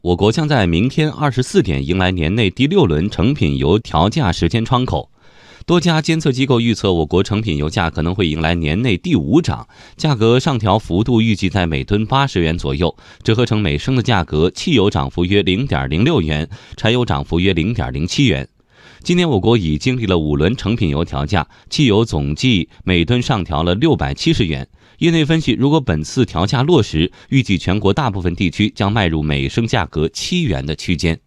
我国将在明天二十四点迎来年内第六轮成品油调价时间窗口。多家监测机构预测，我国成品油价可能会迎来年内第五涨，价格上调幅度预计在每吨八十元左右，折合成每升的价格，汽油涨幅约零点零六元，柴油涨幅约零点零七元。今年我国已经历了五轮成品油调价，汽油总计每吨上调了六百七十元。业内分析，如果本次调价落实，预计全国大部分地区将迈入每升价格七元的区间。